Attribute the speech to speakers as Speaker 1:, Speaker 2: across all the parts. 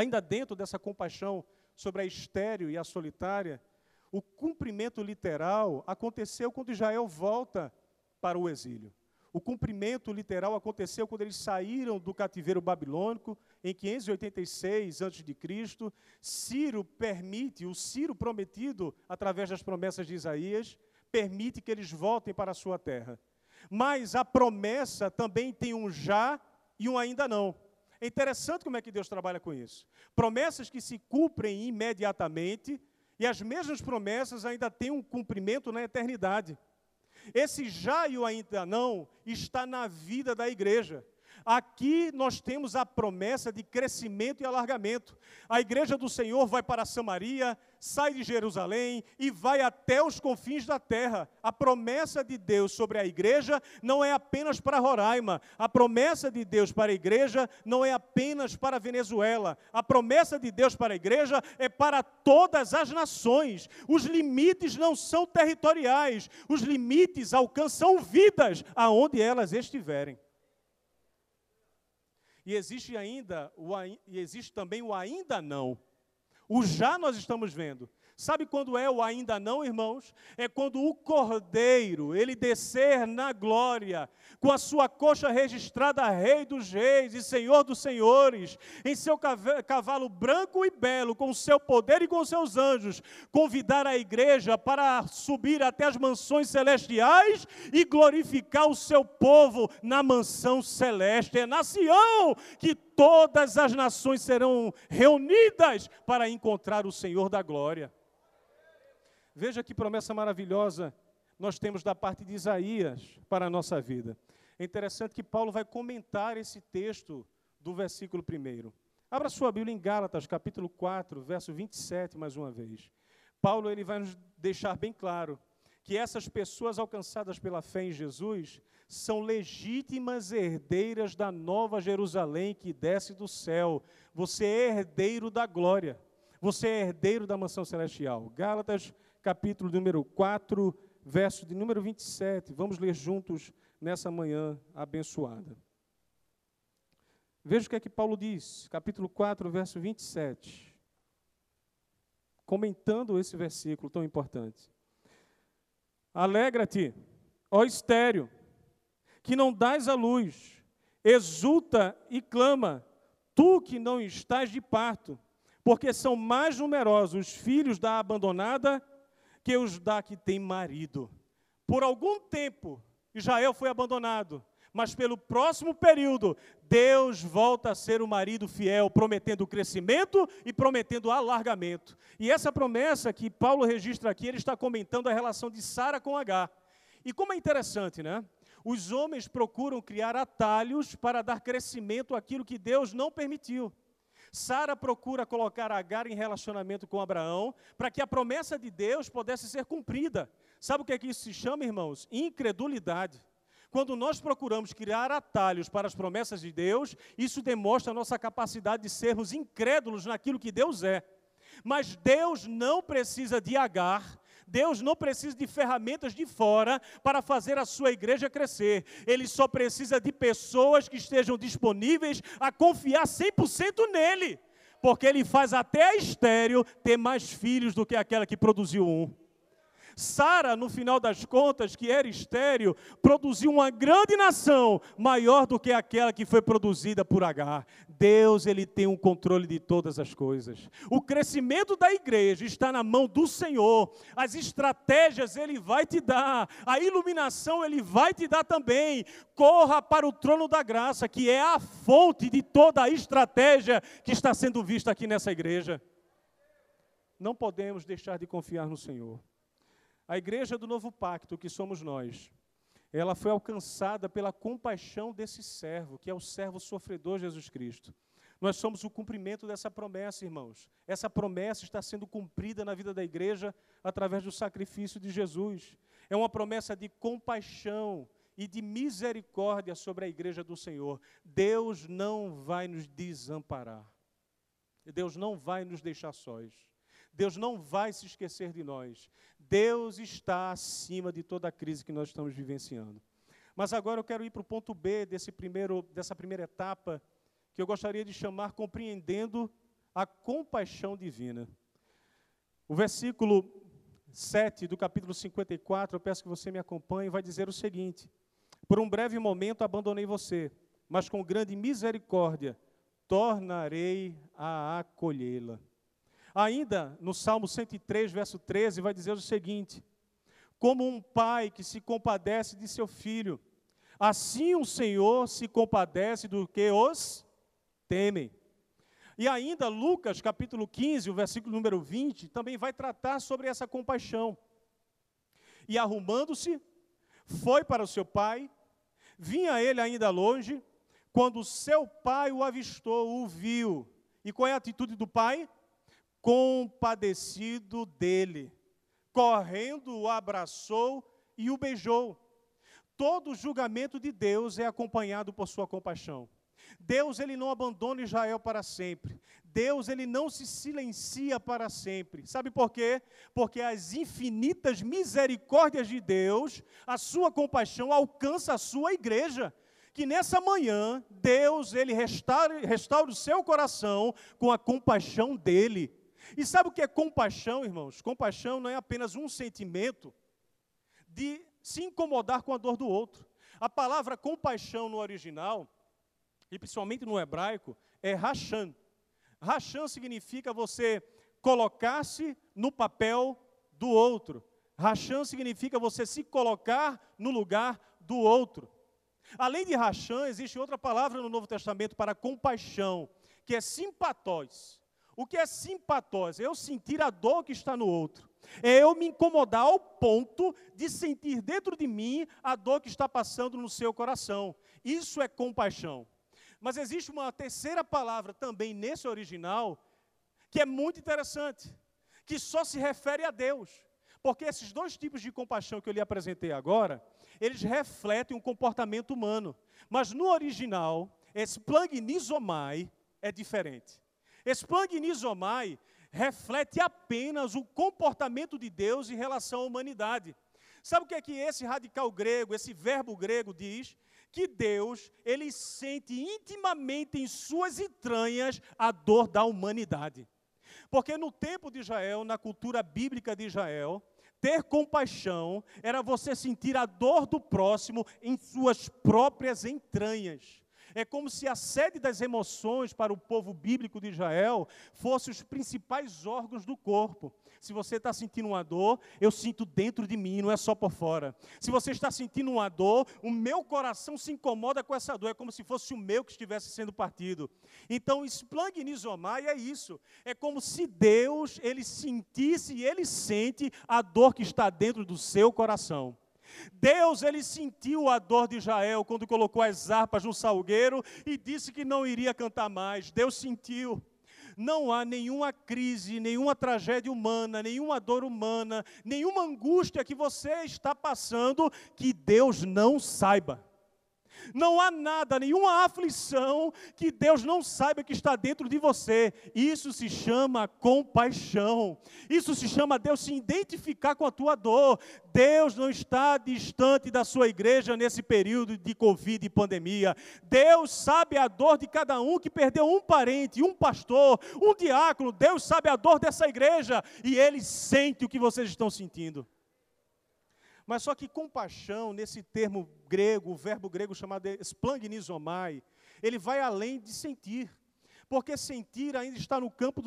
Speaker 1: ainda dentro dessa compaixão sobre a estéreo e a solitária, o cumprimento literal aconteceu quando Israel volta para o exílio. O cumprimento literal aconteceu quando eles saíram do cativeiro babilônico em 586 a.C. Ciro permite, o Ciro prometido através das promessas de Isaías, permite que eles voltem para a sua terra. Mas a promessa também tem um já e um ainda não. É interessante como é que Deus trabalha com isso. Promessas que se cumprem imediatamente e as mesmas promessas ainda têm um cumprimento na eternidade. Esse já e o ainda não está na vida da igreja. Aqui nós temos a promessa de crescimento e alargamento. A igreja do Senhor vai para Samaria, sai de Jerusalém e vai até os confins da terra. A promessa de Deus sobre a igreja não é apenas para Roraima. A promessa de Deus para a igreja não é apenas para Venezuela. A promessa de Deus para a igreja é para todas as nações. Os limites não são territoriais. Os limites alcançam vidas aonde elas estiverem. E existe ainda, o, e existe também o ainda não. O já nós estamos vendo. Sabe quando é o ainda não, irmãos? É quando o Cordeiro, ele descer na glória, com a sua coxa registrada Rei dos Reis e Senhor dos Senhores, em seu cavalo branco e belo, com o seu poder e com seus anjos, convidar a igreja para subir até as mansões celestiais e glorificar o seu povo na mansão celeste. É na Sião que todas as nações serão reunidas para encontrar o Senhor da glória. Veja que promessa maravilhosa nós temos da parte de Isaías para a nossa vida. É interessante que Paulo vai comentar esse texto do versículo 1. Abra sua Bíblia em Gálatas, capítulo 4, verso 27, mais uma vez. Paulo ele vai nos deixar bem claro que essas pessoas alcançadas pela fé em Jesus são legítimas herdeiras da nova Jerusalém que desce do céu. Você é herdeiro da glória. Você é herdeiro da mansão celestial. Gálatas capítulo número 4, verso de número 27. Vamos ler juntos nessa manhã abençoada. Veja o que é que Paulo diz, capítulo 4, verso 27. Comentando esse versículo tão importante. Alegra-te, ó estéreo, que não dás a luz, exulta e clama, tu que não estás de parto, porque são mais numerosos os filhos da abandonada que os dá que tem marido. Por algum tempo, Israel foi abandonado, mas pelo próximo período, Deus volta a ser o marido fiel, prometendo crescimento e prometendo alargamento. E essa promessa que Paulo registra aqui, ele está comentando a relação de Sara com H. E como é interessante, né? Os homens procuram criar atalhos para dar crescimento àquilo que Deus não permitiu. Sara procura colocar Agar em relacionamento com Abraão para que a promessa de Deus pudesse ser cumprida. Sabe o que é que isso se chama, irmãos? Incredulidade. Quando nós procuramos criar atalhos para as promessas de Deus, isso demonstra a nossa capacidade de sermos incrédulos naquilo que Deus é. Mas Deus não precisa de Agar Deus não precisa de ferramentas de fora para fazer a sua igreja crescer. Ele só precisa de pessoas que estejam disponíveis a confiar 100% nele. Porque ele faz até a estéreo ter mais filhos do que aquela que produziu um. Sara, no final das contas, que era estéreo, produziu uma grande nação, maior do que aquela que foi produzida por Agar. Deus, ele tem o um controle de todas as coisas. O crescimento da igreja está na mão do Senhor. As estratégias ele vai te dar, a iluminação ele vai te dar também. Corra para o trono da graça, que é a fonte de toda a estratégia que está sendo vista aqui nessa igreja. Não podemos deixar de confiar no Senhor. A igreja do novo pacto, que somos nós, ela foi alcançada pela compaixão desse servo, que é o servo sofredor Jesus Cristo. Nós somos o cumprimento dessa promessa, irmãos. Essa promessa está sendo cumprida na vida da igreja através do sacrifício de Jesus. É uma promessa de compaixão e de misericórdia sobre a igreja do Senhor. Deus não vai nos desamparar. Deus não vai nos deixar sós. Deus não vai se esquecer de nós. Deus está acima de toda a crise que nós estamos vivenciando. Mas agora eu quero ir para o ponto B desse primeiro, dessa primeira etapa, que eu gostaria de chamar compreendendo a compaixão divina. O versículo 7 do capítulo 54, eu peço que você me acompanhe, vai dizer o seguinte: Por um breve momento abandonei você, mas com grande misericórdia tornarei a acolhê-la. Ainda no Salmo 103, verso 13, vai dizer o seguinte: Como um pai que se compadece de seu filho, assim o Senhor se compadece do que os temem. E ainda Lucas, capítulo 15, o versículo número 20, também vai tratar sobre essa compaixão. E arrumando-se, foi para o seu pai, vinha ele ainda longe, quando seu pai o avistou, o viu. E qual é a atitude do pai? Compadecido dele. Correndo, o abraçou e o beijou. Todo julgamento de Deus é acompanhado por sua compaixão. Deus ele não abandona Israel para sempre. Deus ele não se silencia para sempre. Sabe por quê? Porque as infinitas misericórdias de Deus, a sua compaixão alcança a sua igreja. Que nessa manhã Deus ele restaure, restaure o seu coração com a compaixão dele. E sabe o que é compaixão, irmãos? Compaixão não é apenas um sentimento de se incomodar com a dor do outro. A palavra compaixão no original e principalmente no hebraico, é rachan. Rachan significa você colocar-se no papel do outro. Rachan significa você se colocar no lugar do outro. Além de rachan, existe outra palavra no Novo Testamento para compaixão, que é simpatós. O que é simpatós? É eu sentir a dor que está no outro. É eu me incomodar ao ponto de sentir dentro de mim a dor que está passando no seu coração. Isso é compaixão. Mas existe uma terceira palavra também nesse original, que é muito interessante, que só se refere a Deus. Porque esses dois tipos de compaixão que eu lhe apresentei agora, eles refletem um comportamento humano. Mas no original, esse plagnisomai é diferente. Esse plagnisomai reflete apenas o comportamento de Deus em relação à humanidade. Sabe o que é que esse radical grego, esse verbo grego diz? que Deus, ele sente intimamente em suas entranhas a dor da humanidade. Porque no tempo de Israel, na cultura bíblica de Israel, ter compaixão era você sentir a dor do próximo em suas próprias entranhas. É como se a sede das emoções para o povo bíblico de Israel fosse os principais órgãos do corpo. Se você está sentindo uma dor, eu sinto dentro de mim, não é só por fora. Se você está sentindo uma dor, o meu coração se incomoda com essa dor, é como se fosse o meu que estivesse sendo partido. Então, esplagnisomai é isso. É como se Deus, ele sentisse e ele sente a dor que está dentro do seu coração. Deus, ele sentiu a dor de Israel quando colocou as harpas no salgueiro e disse que não iria cantar mais. Deus sentiu. Não há nenhuma crise, nenhuma tragédia humana, nenhuma dor humana, nenhuma angústia que você está passando que Deus não saiba. Não há nada, nenhuma aflição que Deus não saiba que está dentro de você. Isso se chama compaixão. Isso se chama Deus se identificar com a tua dor. Deus não está distante da sua igreja nesse período de Covid e pandemia. Deus sabe a dor de cada um que perdeu um parente, um pastor, um diácono. Deus sabe a dor dessa igreja e Ele sente o que vocês estão sentindo. Mas só que compaixão, nesse termo grego, o verbo grego chamado splangnizomai, ele vai além de sentir. Porque sentir ainda está no campo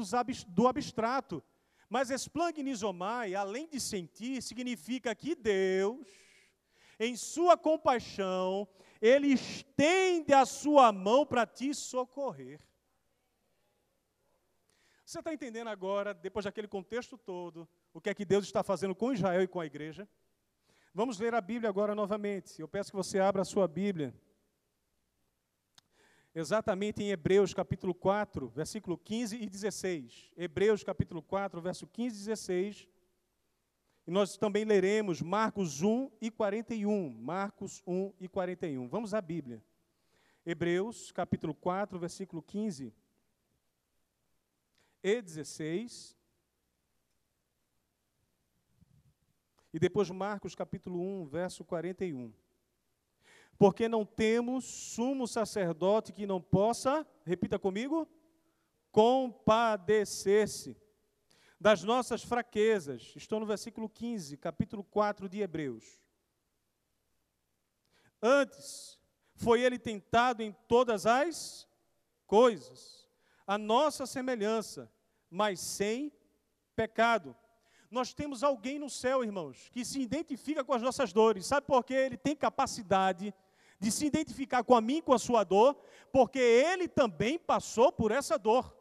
Speaker 1: do abstrato. Mas splangnizomai, além de sentir, significa que Deus, em sua compaixão, ele estende a sua mão para te socorrer. Você está entendendo agora, depois daquele contexto todo, o que é que Deus está fazendo com Israel e com a igreja? Vamos ler a Bíblia agora novamente. Eu peço que você abra a sua Bíblia. Exatamente em Hebreus capítulo 4, versículo 15 e 16. Hebreus capítulo 4, verso 15 e 16. E nós também leremos Marcos 1 e 41. Marcos 1 e 41. Vamos à Bíblia. Hebreus capítulo 4, versículo 15 e 16. E depois Marcos capítulo 1, verso 41. Porque não temos sumo sacerdote que não possa, repita comigo, compadecer-se das nossas fraquezas. Estou no versículo 15, capítulo 4 de Hebreus. Antes, foi ele tentado em todas as coisas, a nossa semelhança, mas sem pecado. Nós temos alguém no céu, irmãos, que se identifica com as nossas dores. Sabe por quê? Ele tem capacidade de se identificar com a mim, com a sua dor, porque ele também passou por essa dor.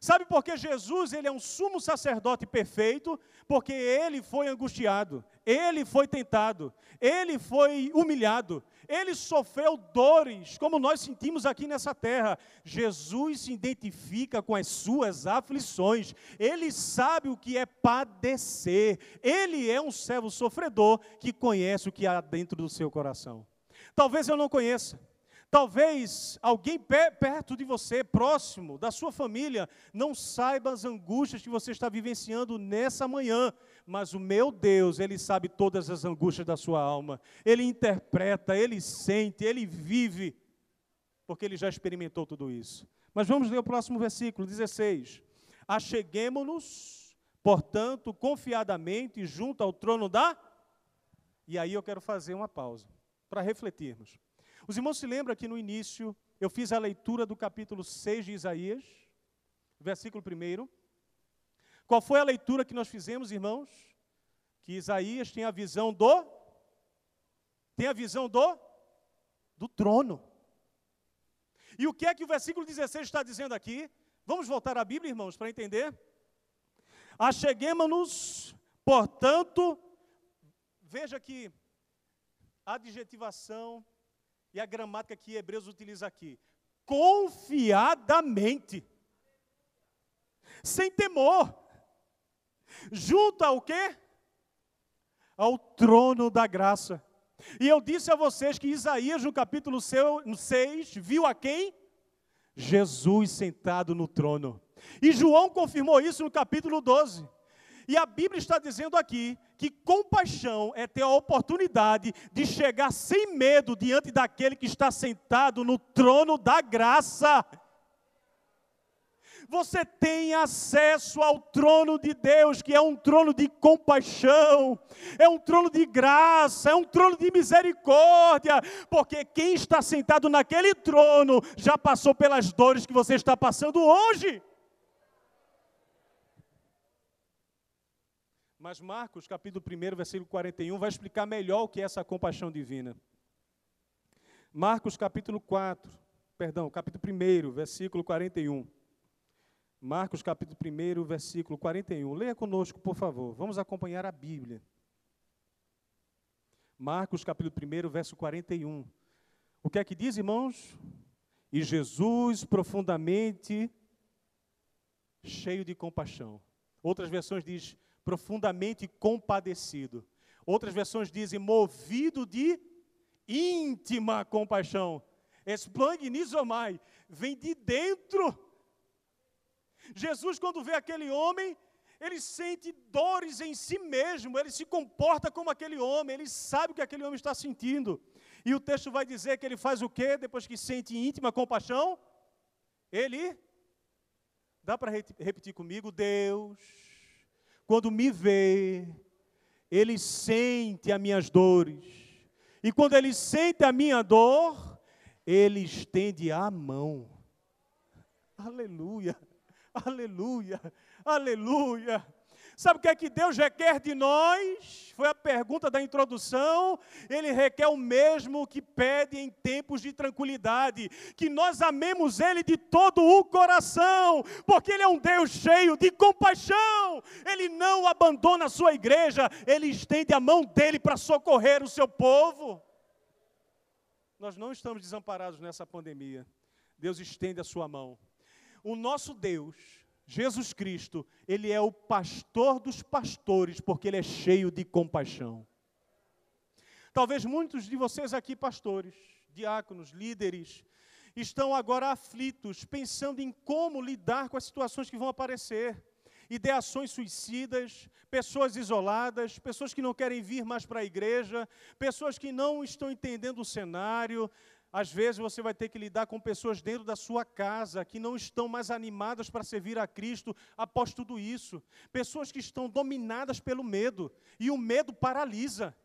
Speaker 1: Sabe por que Jesus ele é um sumo sacerdote perfeito? Porque ele foi angustiado, ele foi tentado, ele foi humilhado, ele sofreu dores, como nós sentimos aqui nessa terra. Jesus se identifica com as suas aflições, ele sabe o que é padecer, ele é um servo sofredor que conhece o que há dentro do seu coração. Talvez eu não conheça, Talvez alguém perto de você, próximo da sua família, não saiba as angústias que você está vivenciando nessa manhã, mas o meu Deus, Ele sabe todas as angústias da sua alma, Ele interpreta, Ele sente, Ele vive, porque Ele já experimentou tudo isso. Mas vamos ler o próximo versículo, 16. Acheguemo-nos, portanto, confiadamente junto ao trono da. E aí eu quero fazer uma pausa, para refletirmos. Os irmãos se lembram que no início eu fiz a leitura do capítulo 6 de Isaías, versículo 1. Qual foi a leitura que nós fizemos, irmãos? Que Isaías tem a visão do tem a visão do do trono. E o que é que o versículo 16 está dizendo aqui? Vamos voltar à Bíblia, irmãos, para entender. Acheguemos-nos, portanto, veja que adjetivação e a gramática que Hebreus utiliza aqui. Confiadamente. Sem temor. Junto ao quê? Ao trono da graça. E eu disse a vocês que Isaías, no capítulo 6, viu a quem? Jesus sentado no trono. E João confirmou isso no capítulo 12. E a Bíblia está dizendo aqui que compaixão é ter a oportunidade de chegar sem medo diante daquele que está sentado no trono da graça. Você tem acesso ao trono de Deus, que é um trono de compaixão, é um trono de graça, é um trono de misericórdia, porque quem está sentado naquele trono já passou pelas dores que você está passando hoje. Mas Marcos, capítulo 1, versículo 41, vai explicar melhor o que é essa compaixão divina. Marcos, capítulo 4, perdão, capítulo 1, versículo 41. Marcos, capítulo 1, versículo 41. Leia conosco, por favor. Vamos acompanhar a Bíblia. Marcos, capítulo 1, verso 41. O que é que diz, irmãos? E Jesus, profundamente cheio de compaixão. Outras versões diz profundamente compadecido. Outras versões dizem movido de íntima compaixão. Esplangnizomai, vem de dentro. Jesus, quando vê aquele homem, ele sente dores em si mesmo, ele se comporta como aquele homem, ele sabe o que aquele homem está sentindo. E o texto vai dizer que ele faz o quê depois que sente íntima compaixão? Ele, dá para repetir comigo? Deus quando me vê, ele sente as minhas dores. E quando ele sente a minha dor, ele estende a mão. Aleluia, aleluia, aleluia. Sabe o que é que Deus requer de nós? Foi a pergunta da introdução. Ele requer o mesmo que pede em tempos de tranquilidade: que nós amemos Ele de todo o coração, porque Ele é um Deus cheio de compaixão. Ele não abandona a sua igreja, Ele estende a mão dele para socorrer o seu povo. Nós não estamos desamparados nessa pandemia. Deus estende a sua mão. O nosso Deus Jesus Cristo, ele é o pastor dos pastores, porque ele é cheio de compaixão. Talvez muitos de vocês aqui, pastores, diáconos, líderes, estão agora aflitos, pensando em como lidar com as situações que vão aparecer. Ideações suicidas, pessoas isoladas, pessoas que não querem vir mais para a igreja, pessoas que não estão entendendo o cenário, Às vezes você vai ter que lidar com pessoas dentro da sua casa que não estão mais animadas para servir a Cristo após tudo isso. Pessoas que estão dominadas pelo medo. E o medo paralisa.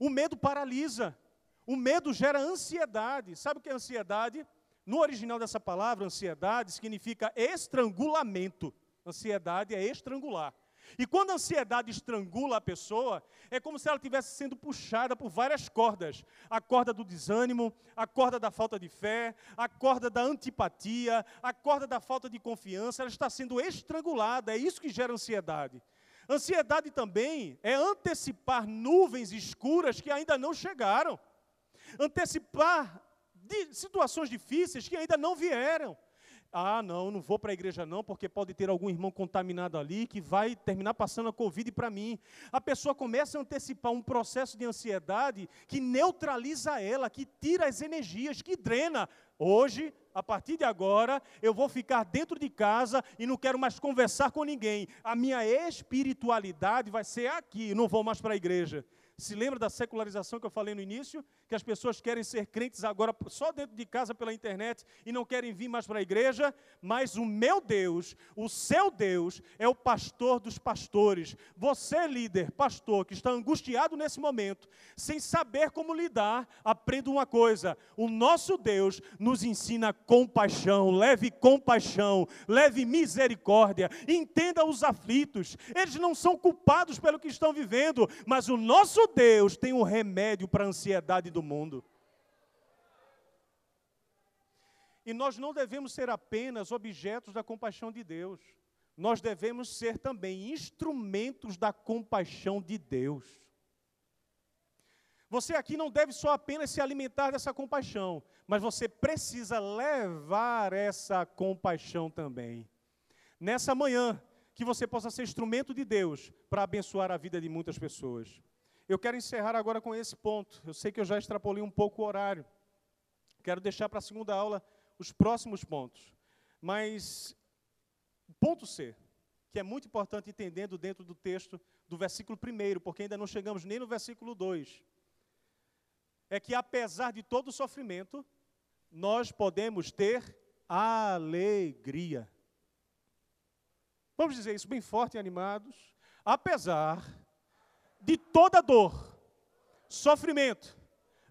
Speaker 1: O medo paralisa. O medo gera ansiedade. Sabe o que é ansiedade? No original dessa palavra, ansiedade significa estrangulamento. Ansiedade é estrangular. E quando a ansiedade estrangula a pessoa, é como se ela estivesse sendo puxada por várias cordas: a corda do desânimo, a corda da falta de fé, a corda da antipatia, a corda da falta de confiança. Ela está sendo estrangulada. É isso que gera ansiedade. Ansiedade também é antecipar nuvens escuras que ainda não chegaram, antecipar situações difíceis que ainda não vieram. Ah, não, não vou para a igreja não, porque pode ter algum irmão contaminado ali que vai terminar passando a Covid para mim. A pessoa começa a antecipar um processo de ansiedade que neutraliza ela, que tira as energias, que drena. Hoje, a partir de agora, eu vou ficar dentro de casa e não quero mais conversar com ninguém. A minha espiritualidade vai ser aqui, não vou mais para a igreja. Se lembra da secularização que eu falei no início? Que as pessoas querem ser crentes agora só dentro de casa pela internet e não querem vir mais para a igreja? Mas o meu Deus, o seu Deus, é o pastor dos pastores. Você, líder, pastor, que está angustiado nesse momento, sem saber como lidar, aprenda uma coisa: o nosso Deus nos ensina compaixão, leve compaixão, leve misericórdia, entenda os aflitos. Eles não são culpados pelo que estão vivendo, mas o nosso Deus tem um remédio para a ansiedade do mundo. E nós não devemos ser apenas objetos da compaixão de Deus, nós devemos ser também instrumentos da compaixão de Deus. Você aqui não deve só apenas se alimentar dessa compaixão, mas você precisa levar essa compaixão também. Nessa manhã, que você possa ser instrumento de Deus para abençoar a vida de muitas pessoas. Eu quero encerrar agora com esse ponto. Eu sei que eu já extrapolei um pouco o horário. Quero deixar para a segunda aula os próximos pontos. Mas, ponto C, que é muito importante entendendo dentro do texto do versículo 1, porque ainda não chegamos nem no versículo 2. É que apesar de todo o sofrimento, nós podemos ter alegria. Vamos dizer isso bem forte e animados. Apesar de toda dor, sofrimento,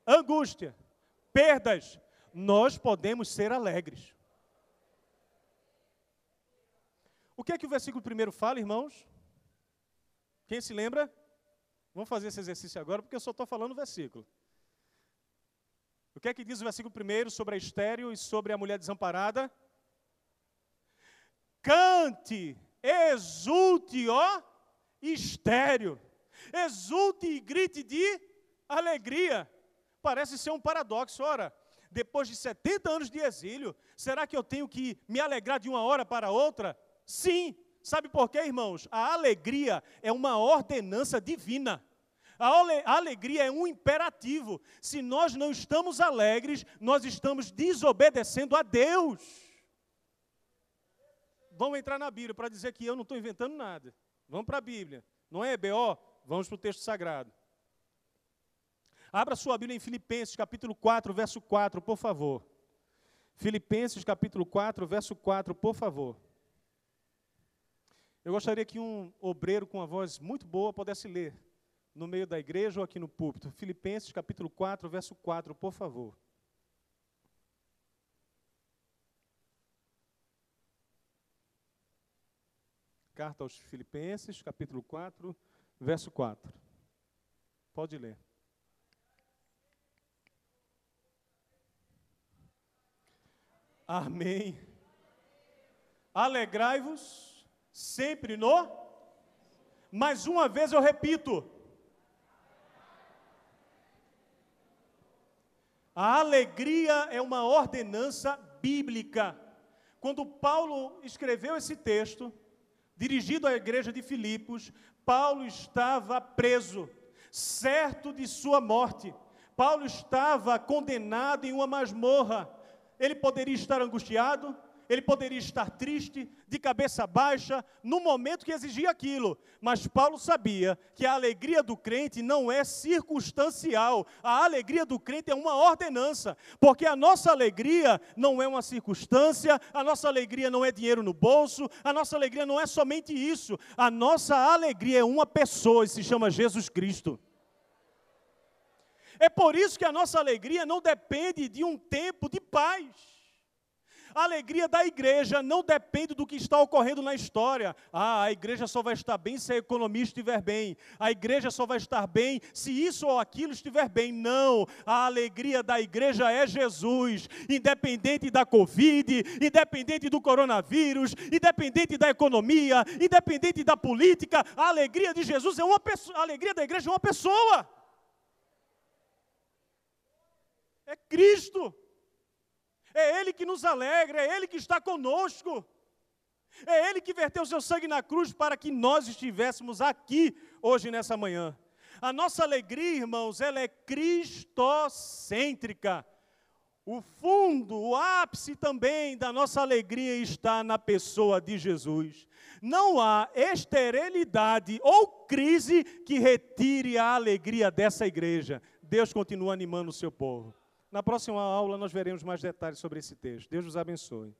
Speaker 1: angústia, perdas, nós podemos ser alegres. O que é que o versículo primeiro fala, irmãos? Quem se lembra? Vamos fazer esse exercício agora, porque eu só estou falando o versículo. O que é que diz o versículo primeiro sobre a estéreo e sobre a mulher desamparada? Cante, exulte, ó, estéreo exulte e grite de alegria. Parece ser um paradoxo. Ora, depois de 70 anos de exílio, será que eu tenho que me alegrar de uma hora para outra? Sim. Sabe por quê, irmãos? A alegria é uma ordenança divina. A alegria é um imperativo. Se nós não estamos alegres, nós estamos desobedecendo a Deus. Vamos entrar na Bíblia para dizer que eu não estou inventando nada. Vamos para a Bíblia. Não é EBO? Vamos para o texto sagrado. Abra sua Bíblia em Filipenses, capítulo 4, verso 4, por favor. Filipenses, capítulo 4, verso 4, por favor. Eu gostaria que um obreiro com uma voz muito boa pudesse ler no meio da igreja ou aqui no púlpito. Filipenses, capítulo 4, verso 4, por favor. Carta aos Filipenses, capítulo 4, verso 4. Pode ler. Amém. Alegrai-vos sempre no. Mais uma vez eu repito. A alegria é uma ordenança bíblica. Quando Paulo escreveu esse texto, dirigido à igreja de Filipos, Paulo estava preso, certo de sua morte. Paulo estava condenado em uma masmorra. Ele poderia estar angustiado, ele poderia estar triste, de cabeça baixa, no momento que exigia aquilo. Mas Paulo sabia que a alegria do crente não é circunstancial. A alegria do crente é uma ordenança. Porque a nossa alegria não é uma circunstância, a nossa alegria não é dinheiro no bolso, a nossa alegria não é somente isso. A nossa alegria é uma pessoa e se chama Jesus Cristo. É por isso que a nossa alegria não depende de um tempo de paz. A alegria da igreja não depende do que está ocorrendo na história. Ah, a igreja só vai estar bem se a economia estiver bem. A igreja só vai estar bem se isso ou aquilo estiver bem. Não. A alegria da igreja é Jesus. Independente da Covid, independente do coronavírus, independente da economia, independente da política, a alegria de Jesus é uma pessoa. A alegria da igreja é uma pessoa. É Cristo. É Ele que nos alegra, é Ele que está conosco. É Ele que verteu seu sangue na cruz para que nós estivéssemos aqui hoje nessa manhã. A nossa alegria, irmãos, ela é cristocêntrica. O fundo, o ápice também da nossa alegria está na pessoa de Jesus. Não há esterilidade ou crise que retire a alegria dessa igreja. Deus continua animando o seu povo. Na próxima aula nós veremos mais detalhes sobre esse texto. Deus os abençoe.